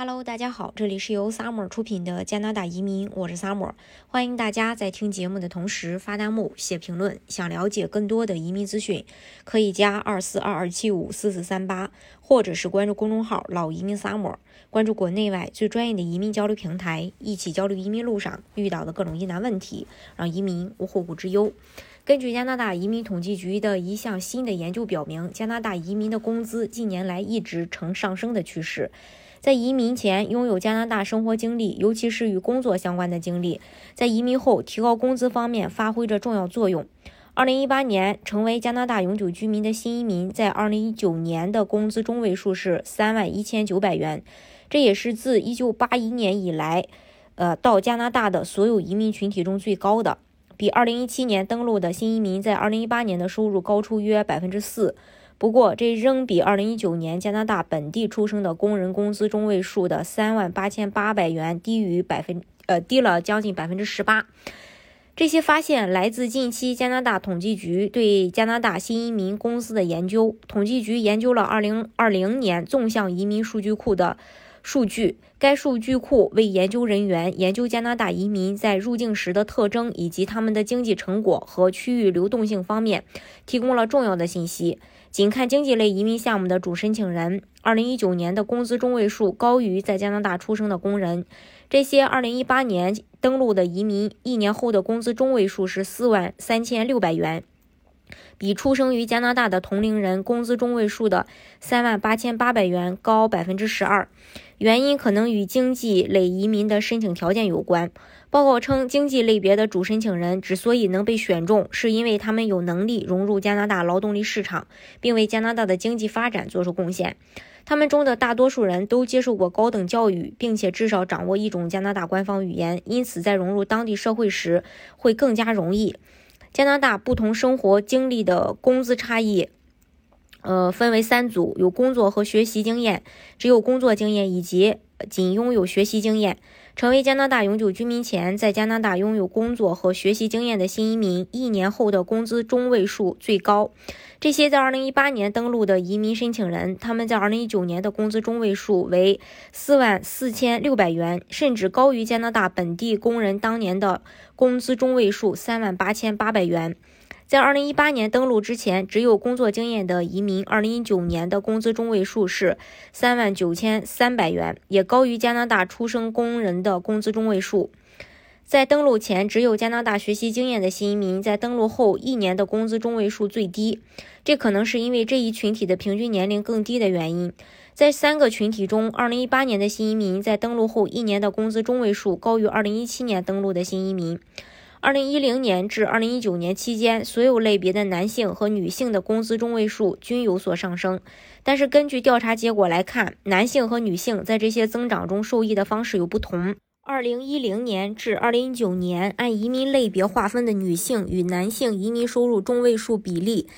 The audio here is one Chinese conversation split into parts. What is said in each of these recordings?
Hello，大家好，这里是由 Summer 出品的加拿大移民，我是 Summer，欢迎大家在听节目的同时发弹幕、写评论。想了解更多的移民资讯，可以加二四二二七五四四三八，或者是关注公众号“老移民 Summer”，关注国内外最专业的移民交流平台，一起交流移民路上遇到的各种疑难问题，让移民无后顾之忧。根据加拿大移民统计局的一项新的研究表明，加拿大移民的工资近年来一直呈上升的趋势。在移民前拥有加拿大生活经历，尤其是与工作相关的经历，在移民后提高工资方面发挥着重要作用。二零一八年成为加拿大永久居民的新移民，在二零一九年的工资中位数是三万一千九百元，这也是自一九八一年以来，呃，到加拿大的所有移民群体中最高的，比二零一七年登陆的新移民在二零一八年的收入高出约百分之四。不过，这仍比2019年加拿大本地出生的工人工资中位数的3万8800元低于百分呃低了将近百分之十八。这些发现来自近期加拿大统计局对加拿大新移民公司的研究。统计局研究了2020年纵向移民数据库的数据，该数据库为研究人员研究加拿大移民在入境时的特征以及他们的经济成果和区域流动性方面提供了重要的信息。仅看经济类移民项目的主申请人二零一九年的工资中位数高于在加拿大出生的工人。这些二零一八年登陆的移民，一年后的工资中位数是四万三千六百元，比出生于加拿大的同龄人工资中位数的3万8800元高百分之十二。原因可能与经济类移民的申请条件有关。报告称，经济类别的主申请人之所以能被选中，是因为他们有能力融入加拿大劳动力市场，并为加拿大的经济发展做出贡献。他们中的大多数人都接受过高等教育，并且至少掌握一种加拿大官方语言，因此在融入当地社会时会更加容易。加拿大不同生活经历的工资差异，呃，分为三组：有工作和学习经验、只有工作经验以及仅拥有学习经验。成为加拿大永久居民前，在加拿大拥有工作和学习经验的新移民，一年后的工资中位数最高。这些在2018年登陆的移民申请人，他们在2019年的工资中位数为4万4600元，甚至高于加拿大本地工人当年的工资中位数3万8800元。在2018年登陆之前，只有工作经验的移民，2019年的工资中位数是3万9300元，也高于加拿大出生工人的工资中位数。在登陆前只有加拿大学习经验的新移民，在登陆后一年的工资中位数最低，这可能是因为这一群体的平均年龄更低的原因。在三个群体中，2018年的新移民在登陆后一年的工资中位数高于2017年登陆的新移民。二零一零年至二零一九年期间，所有类别的男性和女性的工资中位数均有所上升。但是，根据调查结果来看，男性和女性在这些增长中受益的方式有不同。二零一零年至二零一九年，按移民类别划分的女性与男性移民收入中位数比例，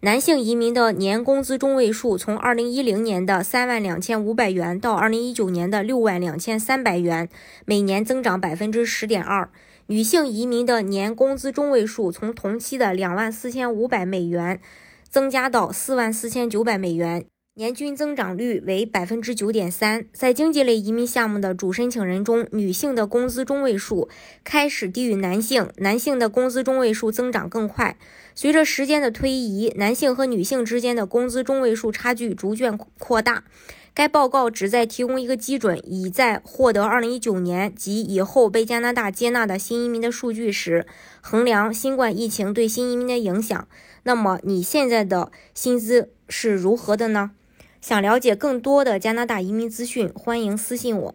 男性移民的年工资中位数从二零一零年的三万两千五百元到二零一九年的六万两千三百元，每年增长百分之十点二。女性移民的年工资中位数从同期的两万四千五百美元增加到四万四千九百美元，年均增长率为百分之九点三。在经济类移民项目的主申请人中，女性的工资中位数开始低于男性，男性的工资中位数增长更快。随着时间的推移，男性和女性之间的工资中位数差距逐渐扩大。该报告旨在提供一个基准，以在获得2019年及以后被加拿大接纳的新移民的数据时，衡量新冠疫情对新移民的影响。那么你现在的薪资是如何的呢？想了解更多的加拿大移民资讯，欢迎私信我。